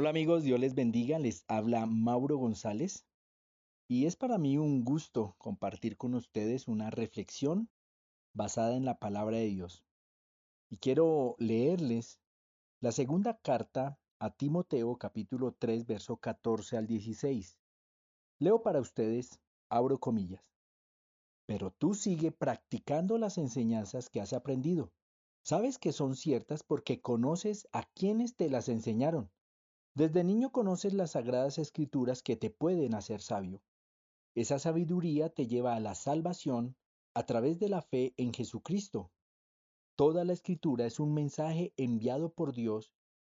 Hola amigos, Dios les bendiga, les habla Mauro González y es para mí un gusto compartir con ustedes una reflexión basada en la palabra de Dios. Y quiero leerles la segunda carta a Timoteo capítulo 3 verso 14 al 16. Leo para ustedes, abro comillas. Pero tú sigue practicando las enseñanzas que has aprendido. Sabes que son ciertas porque conoces a quienes te las enseñaron desde niño conoces las sagradas escrituras que te pueden hacer sabio. Esa sabiduría te lleva a la salvación a través de la fe en Jesucristo. Toda la escritura es un mensaje enviado por Dios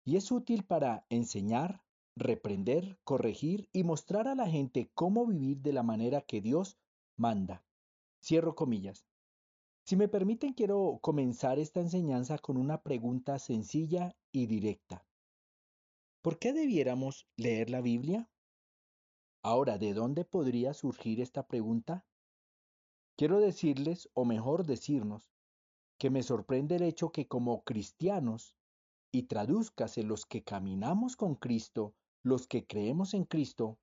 y es útil para enseñar, reprender, corregir y mostrar a la gente cómo vivir de la manera que Dios manda. Cierro comillas. Si me permiten, quiero comenzar esta enseñanza con una pregunta sencilla y directa. ¿Por qué debiéramos leer la Biblia? Ahora, ¿de dónde podría surgir esta pregunta? Quiero decirles, o mejor decirnos, que me sorprende el hecho que como cristianos, y tradúzcase los que caminamos con Cristo, los que creemos en Cristo,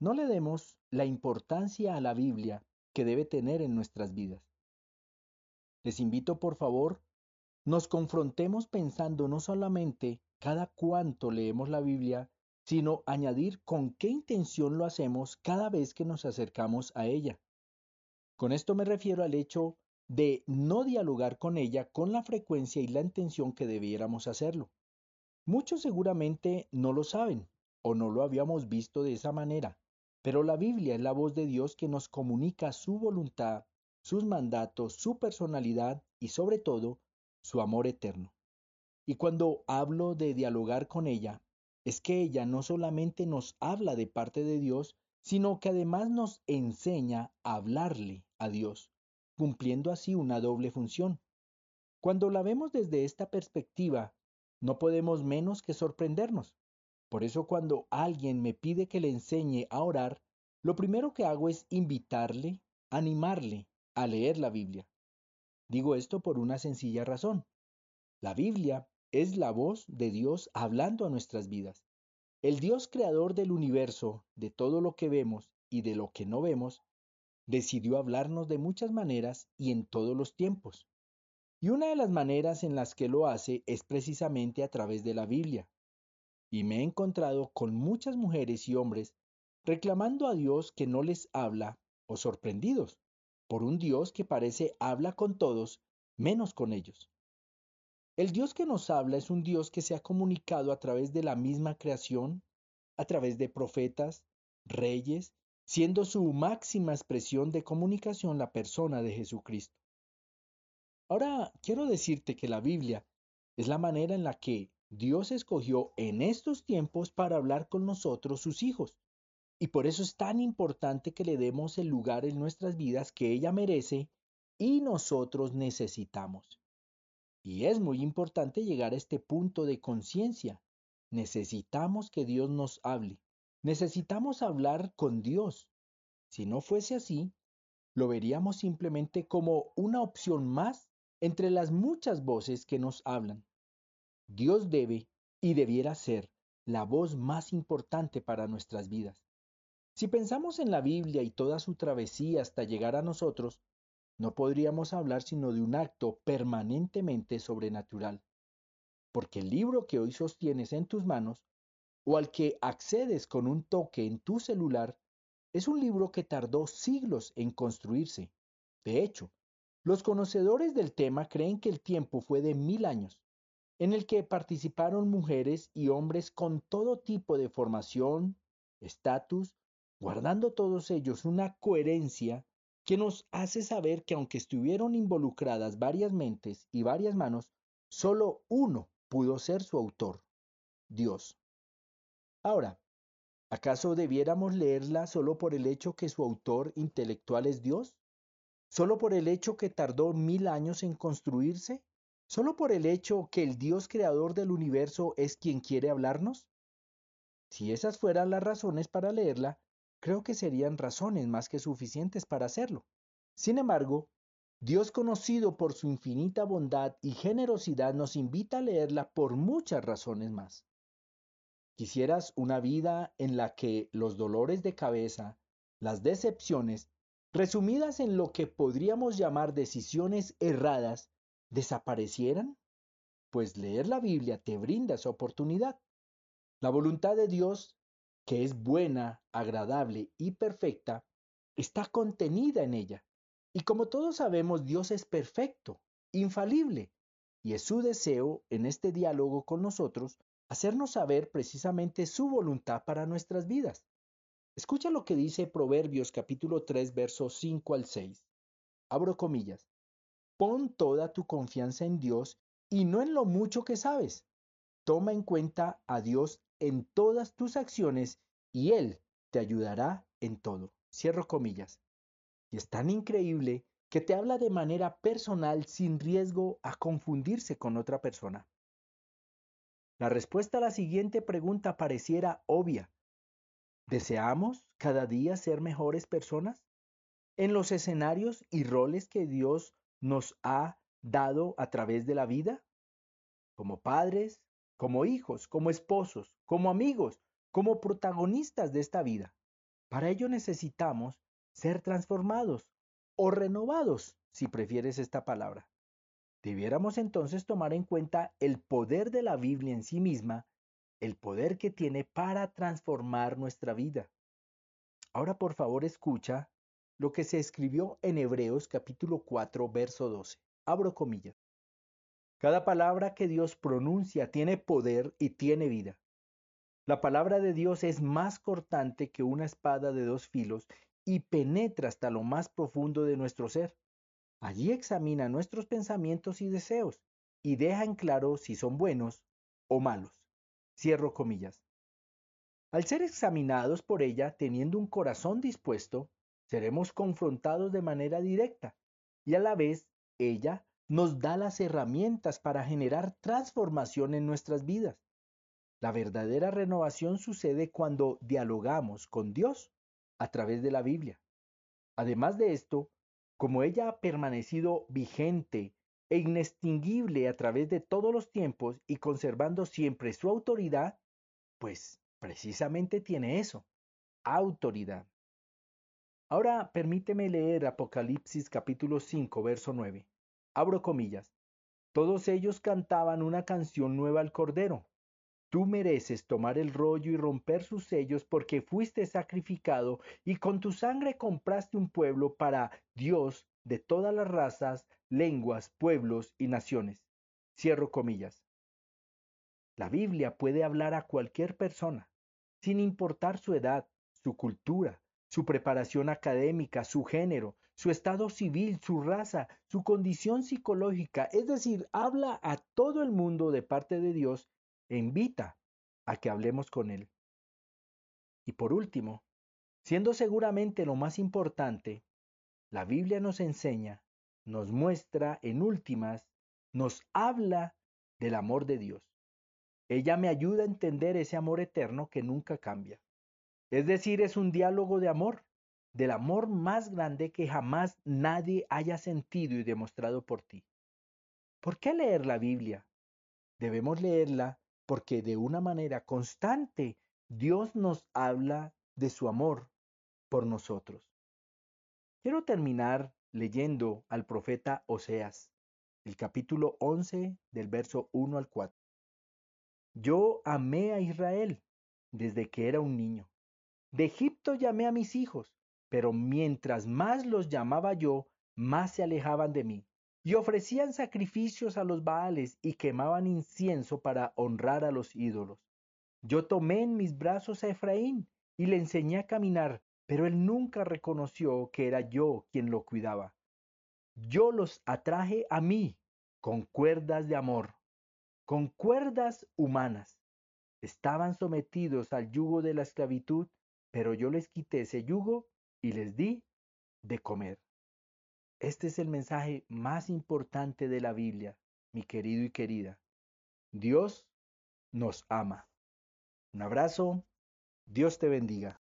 no le demos la importancia a la Biblia que debe tener en nuestras vidas. Les invito, por favor, nos confrontemos pensando no solamente cada cuánto leemos la Biblia, sino añadir con qué intención lo hacemos cada vez que nos acercamos a ella. Con esto me refiero al hecho de no dialogar con ella con la frecuencia y la intención que debiéramos hacerlo. Muchos seguramente no lo saben o no lo habíamos visto de esa manera, pero la Biblia es la voz de Dios que nos comunica su voluntad, sus mandatos, su personalidad y sobre todo su amor eterno. Y cuando hablo de dialogar con ella, es que ella no solamente nos habla de parte de Dios, sino que además nos enseña a hablarle a Dios, cumpliendo así una doble función. Cuando la vemos desde esta perspectiva, no podemos menos que sorprendernos. Por eso cuando alguien me pide que le enseñe a orar, lo primero que hago es invitarle, animarle a leer la Biblia. Digo esto por una sencilla razón. La Biblia es la voz de Dios hablando a nuestras vidas. El Dios creador del universo, de todo lo que vemos y de lo que no vemos, decidió hablarnos de muchas maneras y en todos los tiempos. Y una de las maneras en las que lo hace es precisamente a través de la Biblia. Y me he encontrado con muchas mujeres y hombres reclamando a Dios que no les habla o sorprendidos por un Dios que parece habla con todos menos con ellos. El Dios que nos habla es un Dios que se ha comunicado a través de la misma creación, a través de profetas, reyes, siendo su máxima expresión de comunicación la persona de Jesucristo. Ahora quiero decirte que la Biblia es la manera en la que Dios escogió en estos tiempos para hablar con nosotros, sus hijos. Y por eso es tan importante que le demos el lugar en nuestras vidas que ella merece y nosotros necesitamos. Y es muy importante llegar a este punto de conciencia. Necesitamos que Dios nos hable. Necesitamos hablar con Dios. Si no fuese así, lo veríamos simplemente como una opción más entre las muchas voces que nos hablan. Dios debe y debiera ser la voz más importante para nuestras vidas. Si pensamos en la Biblia y toda su travesía hasta llegar a nosotros, no podríamos hablar sino de un acto permanentemente sobrenatural, porque el libro que hoy sostienes en tus manos, o al que accedes con un toque en tu celular, es un libro que tardó siglos en construirse. De hecho, los conocedores del tema creen que el tiempo fue de mil años, en el que participaron mujeres y hombres con todo tipo de formación, estatus, guardando todos ellos una coherencia que nos hace saber que aunque estuvieron involucradas varias mentes y varias manos, solo uno pudo ser su autor, Dios. Ahora, ¿acaso debiéramos leerla solo por el hecho que su autor intelectual es Dios? ¿Solo por el hecho que tardó mil años en construirse? ¿Solo por el hecho que el Dios creador del universo es quien quiere hablarnos? Si esas fueran las razones para leerla, creo que serían razones más que suficientes para hacerlo. Sin embargo, Dios conocido por su infinita bondad y generosidad nos invita a leerla por muchas razones más. ¿Quisieras una vida en la que los dolores de cabeza, las decepciones, resumidas en lo que podríamos llamar decisiones erradas, desaparecieran? Pues leer la Biblia te brinda esa oportunidad. La voluntad de Dios, que es buena, agradable y perfecta, está contenida en ella. Y como todos sabemos, Dios es perfecto, infalible, y es su deseo en este diálogo con nosotros hacernos saber precisamente su voluntad para nuestras vidas. Escucha lo que dice Proverbios capítulo 3, versos 5 al 6. Abro comillas. Pon toda tu confianza en Dios y no en lo mucho que sabes. Toma en cuenta a Dios en todas tus acciones y Él te ayudará en todo. Cierro comillas. Y es tan increíble que te habla de manera personal sin riesgo a confundirse con otra persona. La respuesta a la siguiente pregunta pareciera obvia. ¿Deseamos cada día ser mejores personas? En los escenarios y roles que Dios nos ha dado a través de la vida, como padres, como hijos, como esposos, como amigos, como protagonistas de esta vida. Para ello necesitamos ser transformados o renovados, si prefieres esta palabra. Debiéramos entonces tomar en cuenta el poder de la Biblia en sí misma, el poder que tiene para transformar nuestra vida. Ahora por favor escucha lo que se escribió en Hebreos capítulo 4 verso 12. Abro comillas. Cada palabra que Dios pronuncia tiene poder y tiene vida. La palabra de Dios es más cortante que una espada de dos filos y penetra hasta lo más profundo de nuestro ser Allí examina nuestros pensamientos y deseos y deja en claro si son buenos o malos. Cierro comillas. Al ser examinados por ella teniendo un corazón dispuesto, seremos confrontados de manera directa y a la vez ella nos da las herramientas para generar transformación en nuestras vidas. La verdadera renovación sucede cuando dialogamos con Dios a través de la Biblia. Además de esto, como ella ha permanecido vigente e inextinguible a través de todos los tiempos y conservando siempre su autoridad, pues precisamente tiene eso, autoridad. Ahora permíteme leer Apocalipsis capítulo 5, verso 9. Abro comillas. Todos ellos cantaban una canción nueva al Cordero. Tú mereces tomar el rollo y romper sus sellos porque fuiste sacrificado y con tu sangre compraste un pueblo para Dios de todas las razas, lenguas, pueblos y naciones. Cierro comillas. La Biblia puede hablar a cualquier persona, sin importar su edad, su cultura, su preparación académica, su género, su estado civil, su raza, su condición psicológica, es decir, habla a todo el mundo de parte de Dios e invita a que hablemos con Él. Y por último, siendo seguramente lo más importante, la Biblia nos enseña, nos muestra en últimas, nos habla del amor de Dios. Ella me ayuda a entender ese amor eterno que nunca cambia. Es decir, es un diálogo de amor, del amor más grande que jamás nadie haya sentido y demostrado por ti. ¿Por qué leer la Biblia? Debemos leerla porque de una manera constante Dios nos habla de su amor por nosotros. Quiero terminar leyendo al profeta Oseas, el capítulo 11 del verso 1 al 4. Yo amé a Israel desde que era un niño. De Egipto llamé a mis hijos, pero mientras más los llamaba yo, más se alejaban de mí y ofrecían sacrificios a los Baales y quemaban incienso para honrar a los ídolos. Yo tomé en mis brazos a Efraín y le enseñé a caminar, pero él nunca reconoció que era yo quien lo cuidaba. Yo los atraje a mí con cuerdas de amor, con cuerdas humanas. Estaban sometidos al yugo de la esclavitud, pero yo les quité ese yugo y les di de comer. Este es el mensaje más importante de la Biblia, mi querido y querida. Dios nos ama. Un abrazo. Dios te bendiga.